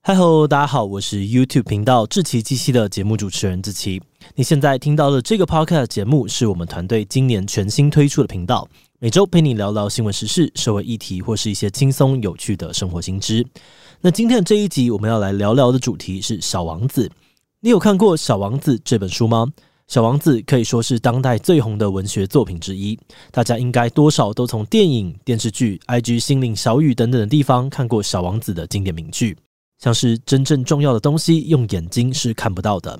嗨喽，大家好，我是 YouTube 频道志祺七七的节目主持人志奇。你现在听到的这个 Podcast 节目是我们团队今年全新推出的频道，每周陪你聊聊新闻时事、社会议题或是一些轻松有趣的生活新知。那今天的这一集我们要来聊聊的主题是《小王子》。你有看过《小王子》这本书吗？《小王子》可以说是当代最红的文学作品之一，大家应该多少都从电影、电视剧、IG 心灵小语等等的地方看过《小王子》的经典名句。像是真正重要的东西，用眼睛是看不到的。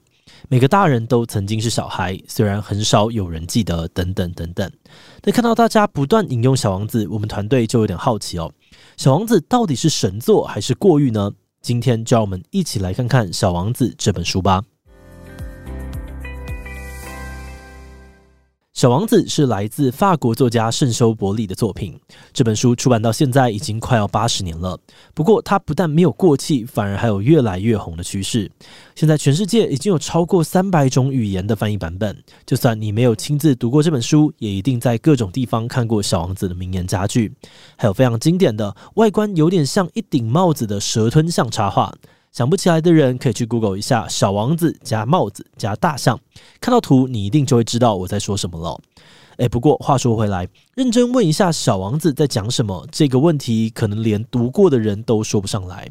每个大人都曾经是小孩，虽然很少有人记得。等等等等。那看到大家不断引用《小王子》，我们团队就有点好奇哦，《小王子》到底是神作还是过誉呢？今天就让我们一起来看看《小王子》这本书吧。小王子是来自法国作家圣修伯里的作品。这本书出版到现在已经快要八十年了。不过，它不但没有过气，反而还有越来越红的趋势。现在全世界已经有超过三百种语言的翻译版本。就算你没有亲自读过这本书，也一定在各种地方看过小王子的名言佳句。还有非常经典的外观有点像一顶帽子的蛇吞象插画。想不起来的人可以去 Google 一下“小王子”加帽子加大象，看到图你一定就会知道我在说什么了。诶，不过话说回来，认真问一下“小王子”在讲什么这个问题，可能连读过的人都说不上来。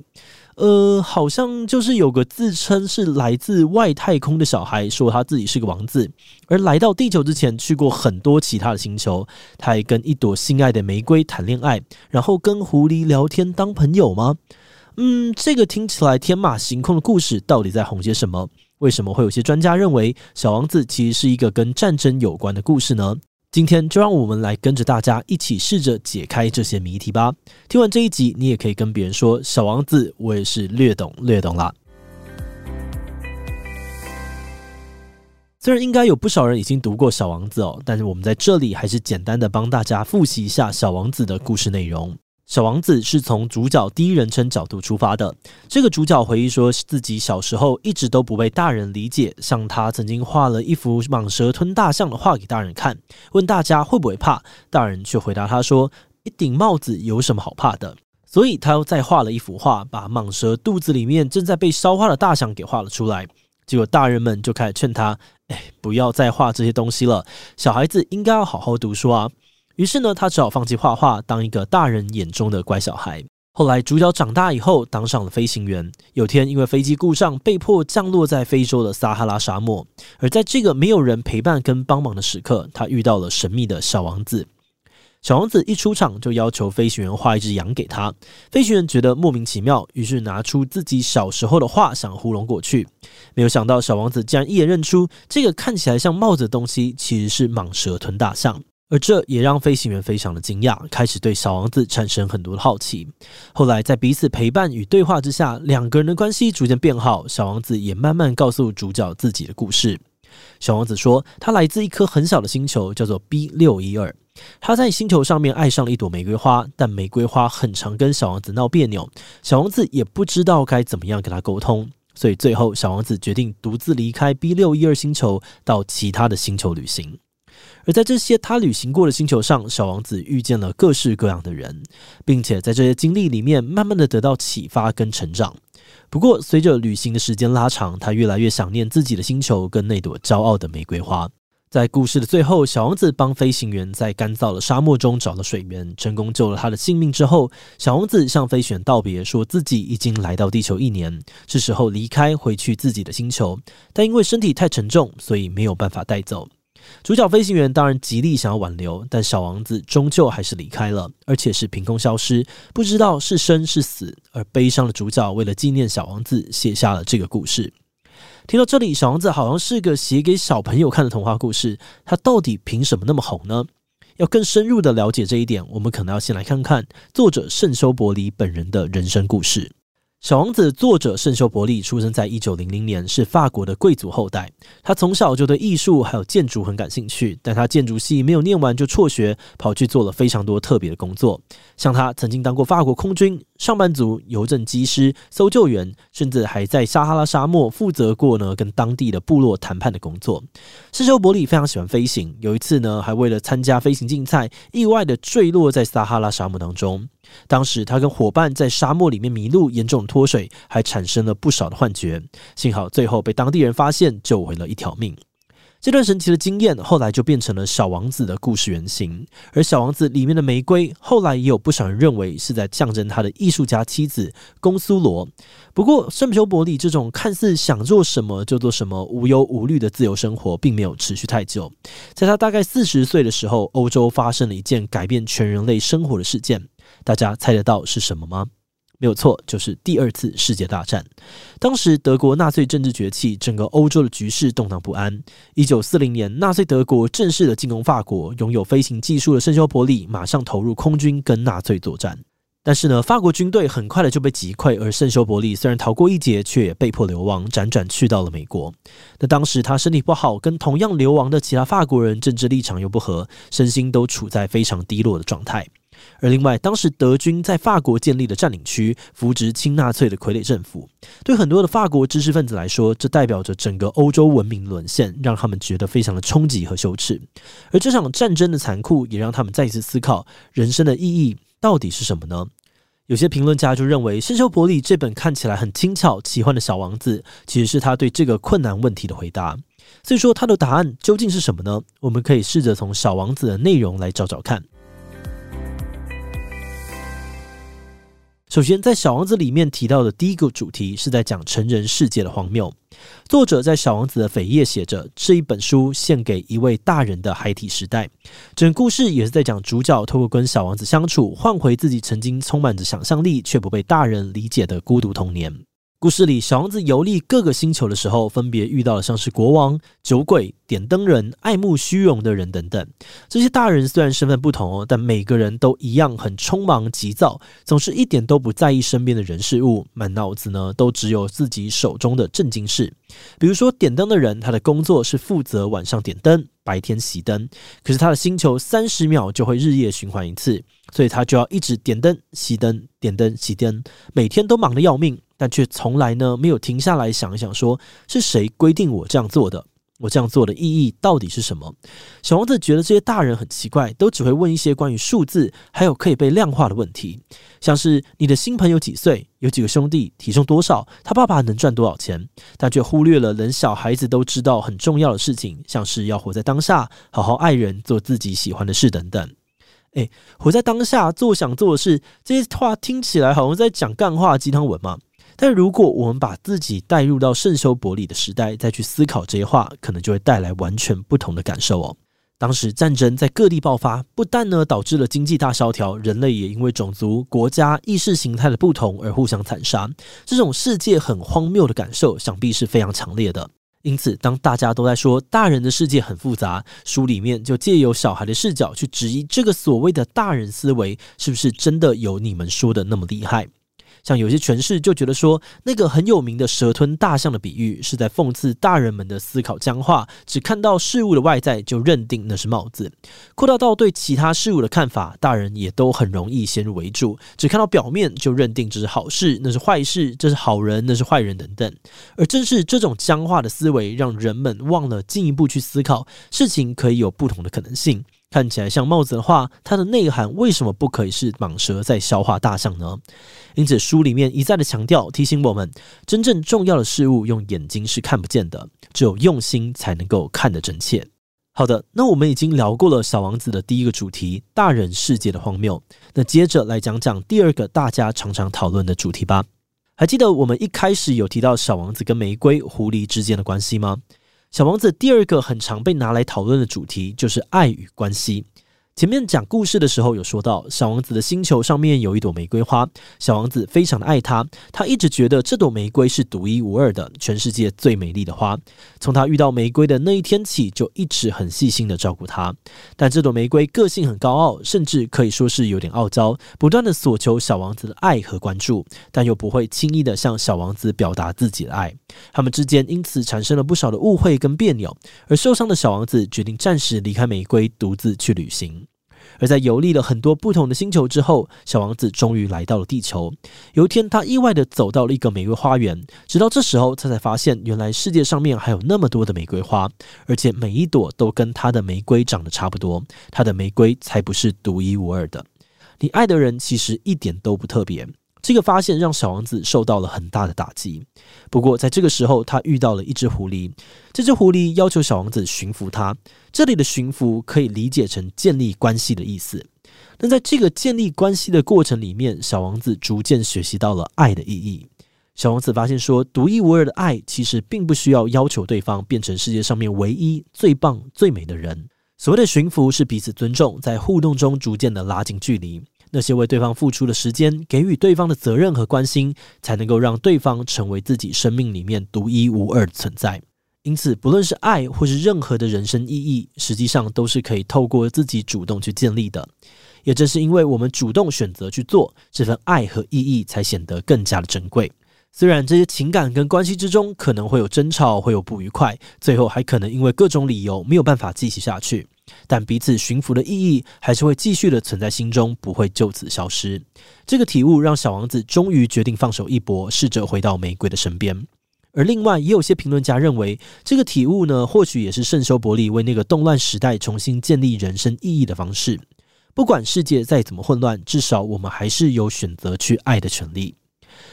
呃，好像就是有个自称是来自外太空的小孩，说他自己是个王子，而来到地球之前去过很多其他的星球，他还跟一朵心爱的玫瑰谈恋爱，然后跟狐狸聊天当朋友吗？嗯，这个听起来天马行空的故事到底在红些什么？为什么会有些专家认为《小王子》其实是一个跟战争有关的故事呢？今天就让我们来跟着大家一起试着解开这些谜题吧。听完这一集，你也可以跟别人说：“小王子，我也是略懂略懂啦。”虽然应该有不少人已经读过《小王子》哦，但是我们在这里还是简单的帮大家复习一下《小王子》的故事内容。小王子是从主角第一人称角度出发的。这个主角回忆说自己小时候一直都不被大人理解，像他曾经画了一幅蟒蛇吞大象的画给大人看，问大家会不会怕，大人却回答他说：“一顶帽子有什么好怕的？”所以他又再画了一幅画，把蟒蛇肚子里面正在被烧化的大象给画了出来。结果大人们就开始劝他：“哎，不要再画这些东西了，小孩子应该要好好读书啊。”于是呢，他只好放弃画画，当一个大人眼中的乖小孩。后来，主角长大以后，当上了飞行员。有天，因为飞机故障，被迫降落在非洲的撒哈拉沙漠。而在这个没有人陪伴跟帮忙的时刻，他遇到了神秘的小王子。小王子一出场就要求飞行员画一只羊给他。飞行员觉得莫名其妙，于是拿出自己小时候的画想糊弄过去。没有想到，小王子竟然一眼认出这个看起来像帽子的东西，其实是蟒蛇吞大象。而这也让飞行员非常的惊讶，开始对小王子产生很多的好奇。后来在彼此陪伴与对话之下，两个人的关系逐渐变好。小王子也慢慢告诉主角自己的故事。小王子说，他来自一颗很小的星球，叫做 B 六一二。他在星球上面爱上了一朵玫瑰花，但玫瑰花很常跟小王子闹别扭。小王子也不知道该怎么样跟他沟通，所以最后小王子决定独自离开 B 六一二星球，到其他的星球旅行。而在这些他旅行过的星球上，小王子遇见了各式各样的人，并且在这些经历里面，慢慢的得到启发跟成长。不过，随着旅行的时间拉长，他越来越想念自己的星球跟那朵骄傲的玫瑰花。在故事的最后，小王子帮飞行员在干燥的沙漠中找了水源，成功救了他的性命之后，小王子向飞行员道别，说自己已经来到地球一年，是时候离开，回去自己的星球。但因为身体太沉重，所以没有办法带走。主角飞行员当然极力想要挽留，但小王子终究还是离开了，而且是凭空消失，不知道是生是死。而悲伤的主角为了纪念小王子，写下了这个故事。听到这里，小王子好像是个写给小朋友看的童话故事，他到底凭什么那么红呢？要更深入的了解这一点，我们可能要先来看看作者圣修伯里本人的人生故事。小王子作者圣修伯利出生在一九零零年，是法国的贵族后代。他从小就对艺术还有建筑很感兴趣，但他建筑系没有念完就辍学，跑去做了非常多特别的工作。像他曾经当过法国空军上班族、邮政机师、搜救员，甚至还在撒哈拉沙漠负责过呢跟当地的部落谈判的工作。圣修伯利非常喜欢飞行，有一次呢还为了参加飞行竞赛，意外的坠落在撒哈拉沙漠当中。当时他跟伙伴在沙漠里面迷路，严重脱水，还产生了不少的幻觉。幸好最后被当地人发现，救回了一条命。这段神奇的经验后来就变成了《小王子》的故事原型。而《小王子》里面的玫瑰，后来也有不少人认为是在象征他的艺术家妻子宫苏罗。不过，圣修伯利这种看似想做什么就做什么、无忧无虑的自由生活，并没有持续太久。在他大概四十岁的时候，欧洲发生了一件改变全人类生活的事件。大家猜得到是什么吗？没有错，就是第二次世界大战。当时德国纳粹政治崛起，整个欧洲的局势动荡不安。一九四零年，纳粹德国正式的进攻法国，拥有飞行技术的圣修伯利马上投入空军跟纳粹作战。但是呢，法国军队很快的就被击溃，而圣修伯利虽然逃过一劫，却也被迫流亡，辗转去到了美国。那当时他身体不好，跟同样流亡的其他法国人政治立场又不合，身心都处在非常低落的状态。而另外，当时德军在法国建立的占领区，扶植亲纳粹的傀儡政府，对很多的法国知识分子来说，这代表着整个欧洲文明沦陷，让他们觉得非常的冲击和羞耻。而这场战争的残酷，也让他们再一次思考人生的意义到底是什么呢？有些评论家就认为，圣修伯里这本看起来很轻巧、奇幻的小王子，其实是他对这个困难问题的回答。所以说，他的答案究竟是什么呢？我们可以试着从小王子的内容来找找看。首先，在《小王子》里面提到的第一个主题是在讲成人世界的荒谬。作者在《小王子》的扉页写着：“这一本书献给一位大人的孩提时代。”整故事也是在讲主角透过跟小王子相处，换回自己曾经充满着想象力却不被大人理解的孤独童年。故事里，小王子游历各个星球的时候，分别遇到了像是国王、酒鬼、点灯人、爱慕虚荣的人等等。这些大人虽然身份不同哦，但每个人都一样很匆忙急躁，总是一点都不在意身边的人事物，满脑子呢都只有自己手中的正经事。比如说，点灯的人，他的工作是负责晚上点灯，白天熄灯。可是他的星球三十秒就会日夜循环一次，所以他就要一直点灯、熄灯、点灯、熄灯，每天都忙得要命。但却从来呢没有停下来想一想，说是谁规定我这样做的？我这样做的意义到底是什么？小王子觉得这些大人很奇怪，都只会问一些关于数字还有可以被量化的问题，像是你的新朋友几岁，有几个兄弟，体重多少，他爸爸能赚多少钱，但却忽略了连小孩子都知道很重要的事情，像是要活在当下，好好爱人，做自己喜欢的事等等。诶，活在当下，做想做的事，这些话听起来好像在讲干话鸡汤文嘛。但如果我们把自己带入到圣修伯里的时代，再去思考这些话，可能就会带来完全不同的感受哦。当时战争在各地爆发，不但呢导致了经济大萧条，人类也因为种族、国家、意识形态的不同而互相残杀。这种世界很荒谬的感受，想必是非常强烈的。因此，当大家都在说大人的世界很复杂，书里面就借由小孩的视角去质疑这个所谓的大人思维，是不是真的有你们说的那么厉害？像有些诠释就觉得说，那个很有名的蛇吞大象的比喻，是在讽刺大人们的思考僵化，只看到事物的外在就认定那是帽子。扩大到对其他事物的看法，大人也都很容易先入为主，只看到表面就认定这是好事，那是坏事，这是好人，那是坏人等等。而正是这种僵化的思维，让人们忘了进一步去思考事情可以有不同的可能性。看起来像帽子的话，它的内涵为什么不可以是蟒蛇在消化大象呢？因此，书里面一再的强调，提醒我们，真正重要的事物用眼睛是看不见的，只有用心才能够看得真切。好的，那我们已经聊过了小王子的第一个主题——大人世界的荒谬。那接着来讲讲第二个大家常常讨论的主题吧。还记得我们一开始有提到小王子跟玫瑰、狐狸之间的关系吗？小王子第二个很常被拿来讨论的主题就是爱与关系。前面讲故事的时候有说到，小王子的星球上面有一朵玫瑰花，小王子非常的爱它，他一直觉得这朵玫瑰是独一无二的，全世界最美丽的花。从他遇到玫瑰的那一天起，就一直很细心的照顾它。但这朵玫瑰个性很高傲，甚至可以说是有点傲娇，不断的索求小王子的爱和关注，但又不会轻易的向小王子表达自己的爱。他们之间因此产生了不少的误会跟别扭，而受伤的小王子决定暂时离开玫瑰，独自去旅行。而在游历了很多不同的星球之后，小王子终于来到了地球。有一天，他意外地走到了一个玫瑰花园，直到这时候，他才发现原来世界上面还有那么多的玫瑰花，而且每一朵都跟他的玫瑰长得差不多。他的玫瑰才不是独一无二的。你爱的人其实一点都不特别。这个发现让小王子受到了很大的打击。不过，在这个时候，他遇到了一只狐狸。这只狐狸要求小王子驯服它。这里的驯服可以理解成建立关系的意思。那在这个建立关系的过程里面，小王子逐渐学习到了爱的意义。小王子发现说，独一无二的爱其实并不需要要求对方变成世界上面唯一、最棒、最美的人。所谓的驯服是彼此尊重，在互动中逐渐的拉近距离。那些为对方付出的时间，给予对方的责任和关心，才能够让对方成为自己生命里面独一无二的存在。因此，不论是爱或是任何的人生意义，实际上都是可以透过自己主动去建立的。也正是因为我们主动选择去做，这份爱和意义才显得更加的珍贵。虽然这些情感跟关系之中可能会有争吵，会有不愉快，最后还可能因为各种理由没有办法继续下去。但彼此驯服的意义还是会继续的存在心中，不会就此消失。这个体悟让小王子终于决定放手一搏，试着回到玫瑰的身边。而另外，也有些评论家认为，这个体悟呢，或许也是圣修伯里为那个动乱时代重新建立人生意义的方式。不管世界再怎么混乱，至少我们还是有选择去爱的权利。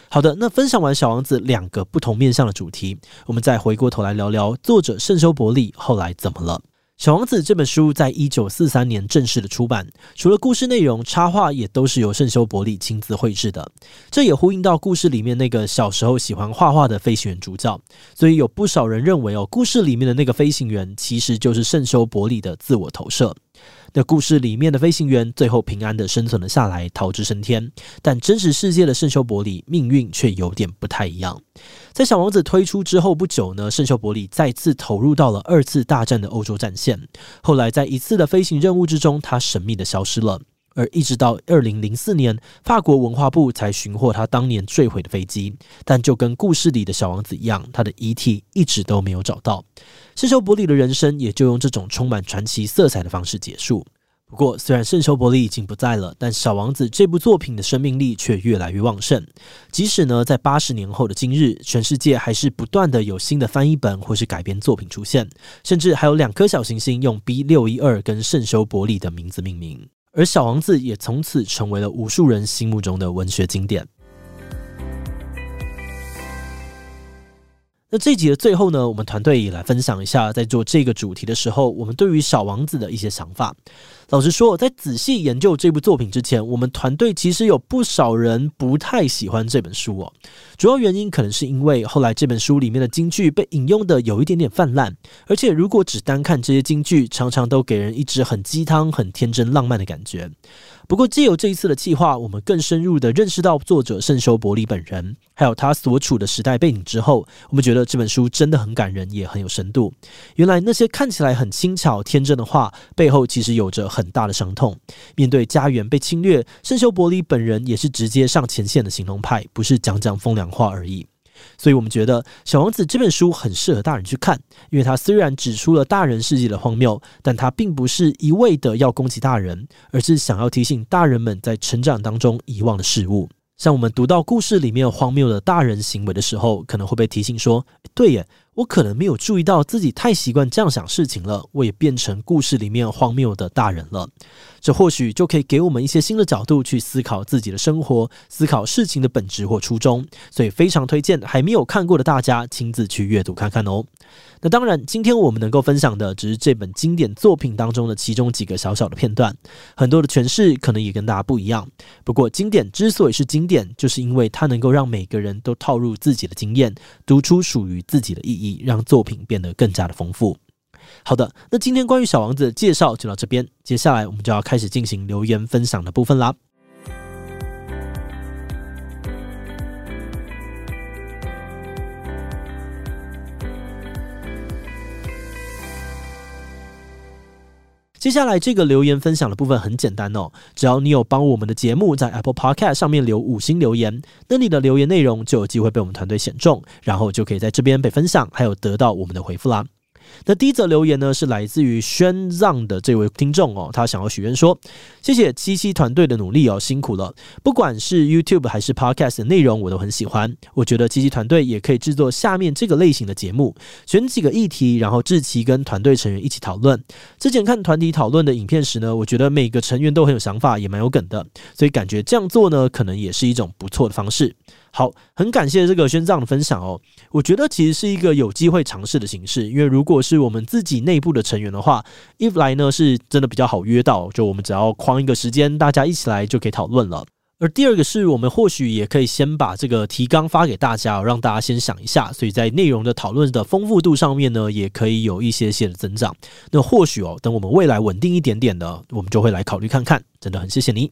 好的，那分享完小王子两个不同面向的主题，我们再回过头来聊聊作者圣修伯利后来怎么了。《小王子》这本书在一九四三年正式的出版，除了故事内容，插画也都是由圣修伯利亲自绘制的。这也呼应到故事里面那个小时候喜欢画画的飞行员主角，所以有不少人认为哦，故事里面的那个飞行员其实就是圣修伯利的自我投射。那故事里面的飞行员最后平安的生存了下来，逃之升天。但真实世界的圣修伯里命运却有点不太一样。在小王子推出之后不久呢，圣修伯里再次投入到了二次大战的欧洲战线。后来在一次的飞行任务之中，他神秘的消失了。而一直到二零零四年，法国文化部才寻获他当年坠毁的飞机，但就跟故事里的小王子一样，他的遗体一直都没有找到。圣修伯里的人生也就用这种充满传奇色彩的方式结束。不过，虽然圣修伯里已经不在了，但小王子这部作品的生命力却越来越旺盛。即使呢，在八十年后的今日，全世界还是不断的有新的翻译本或是改编作品出现，甚至还有两颗小行星用 B 六一二跟圣修伯里的名字命名。而《小王子》也从此成为了无数人心目中的文学经典。那这一集的最后呢，我们团队也来分享一下，在做这个主题的时候，我们对于《小王子》的一些想法。老实说，在仔细研究这部作品之前，我们团队其实有不少人不太喜欢这本书哦。主要原因可能是因为后来这本书里面的京剧被引用的有一点点泛滥，而且如果只单看这些京剧，常常都给人一直很鸡汤、很天真浪漫的感觉。不过，借由这一次的计划，我们更深入的认识到作者圣修伯里本人，还有他所处的时代背景之后，我们觉得这本书真的很感人，也很有深度。原来那些看起来很轻巧、天真的话，背后其实有着很很大的伤痛。面对家园被侵略，圣修伯里本人也是直接上前线的行动派，不是讲讲风凉话而已。所以我们觉得《小王子》这本书很适合大人去看，因为它虽然指出了大人世界的荒谬，但它并不是一味的要攻击大人，而是想要提醒大人们在成长当中遗忘的事物。像我们读到故事里面荒谬的大人行为的时候，可能会被提醒说：“对耶。”我可能没有注意到自己太习惯这样想事情了，我也变成故事里面荒谬的大人了。这或许就可以给我们一些新的角度去思考自己的生活，思考事情的本质或初衷。所以非常推荐还没有看过的大家亲自去阅读看看哦。那当然，今天我们能够分享的只是这本经典作品当中的其中几个小小的片段，很多的诠释可能也跟大家不一样。不过，经典之所以是经典，就是因为它能够让每个人都套入自己的经验，读出属于自己的意义。让作品变得更加的丰富。好的，那今天关于小王子的介绍就到这边，接下来我们就要开始进行留言分享的部分啦。接下来这个留言分享的部分很简单哦，只要你有帮我们的节目在 Apple Podcast 上面留五星留言，那你的留言内容就有机会被我们团队选中，然后就可以在这边被分享，还有得到我们的回复啦。那第一则留言呢，是来自于宣让的这位听众哦，他想要许愿说：谢谢七七团队的努力哦，辛苦了。不管是 YouTube 还是 Podcast 的内容，我都很喜欢。我觉得七七团队也可以制作下面这个类型的节目，选几个议题，然后志奇跟团队成员一起讨论。之前看团体讨论的影片时呢，我觉得每个成员都很有想法，也蛮有梗的，所以感觉这样做呢，可能也是一种不错的方式。好，很感谢这个宣藏的分享哦。我觉得其实是一个有机会尝试的形式，因为如果是我们自己内部的成员的话，一来呢是真的比较好约到，就我们只要框一个时间，大家一起来就可以讨论了。而第二个是我们或许也可以先把这个提纲发给大家，让大家先想一下，所以在内容的讨论的丰富度上面呢，也可以有一些些的增长。那或许哦，等我们未来稳定一点点的，我们就会来考虑看看。真的很谢谢你。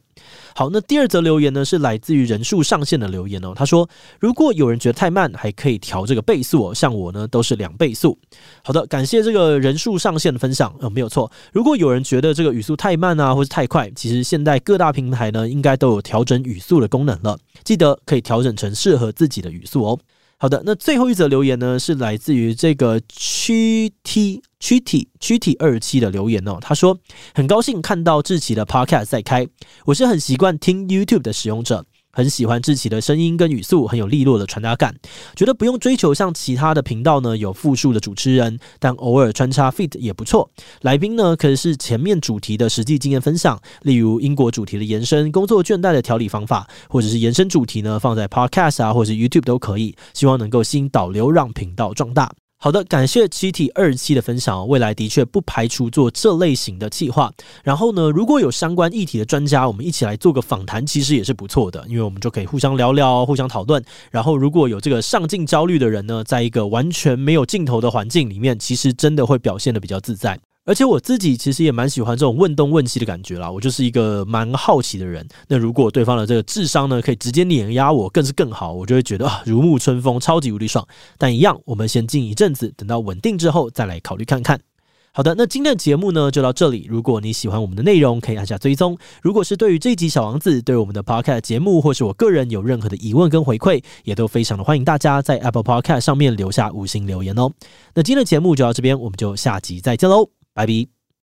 好，那第二则留言呢，是来自于人数上限的留言哦。他说，如果有人觉得太慢，还可以调这个倍速哦。像我呢，都是两倍速。好的，感谢这个人数上限的分享。呃，没有错。如果有人觉得这个语速太慢啊，或是太快，其实现在各大平台呢，应该都有调整语速的功能了。记得可以调整成适合自己的语速哦。好的，那最后一则留言呢，是来自于这个区 T 区体躯体二期的留言哦。他说很高兴看到志奇的 Podcast 在开，我是很习惯听 YouTube 的使用者。很喜欢志祺的声音跟语速，很有利落的传达感。觉得不用追求像其他的频道呢，有复数的主持人，但偶尔穿插 feat 也不错。来宾呢，可以是前面主题的实际经验分享，例如英国主题的延伸、工作倦怠的调理方法，或者是延伸主题呢，放在 Podcast 啊，或者是 YouTube 都可以。希望能够吸引导流，让频道壮大。好的，感谢七体二期的分享。未来的确不排除做这类型的计划。然后呢，如果有相关议题的专家，我们一起来做个访谈，其实也是不错的，因为我们就可以互相聊聊，互相讨论。然后，如果有这个上镜焦虑的人呢，在一个完全没有镜头的环境里面，其实真的会表现的比较自在。而且我自己其实也蛮喜欢这种问东问西的感觉啦，我就是一个蛮好奇的人。那如果对方的这个智商呢，可以直接碾压我，更是更好，我就会觉得啊，如沐春风，超级无敌爽。但一样，我们先静一阵子，等到稳定之后再来考虑看看。好的，那今天的节目呢就到这里。如果你喜欢我们的内容，可以按下追踪。如果是对于这一集小王子，对我们的 Podcast 节目，或是我个人有任何的疑问跟回馈，也都非常的欢迎大家在 Apple Podcast 上面留下五星留言哦。那今天的节目就到这边，我们就下集再见喽。Bye bye.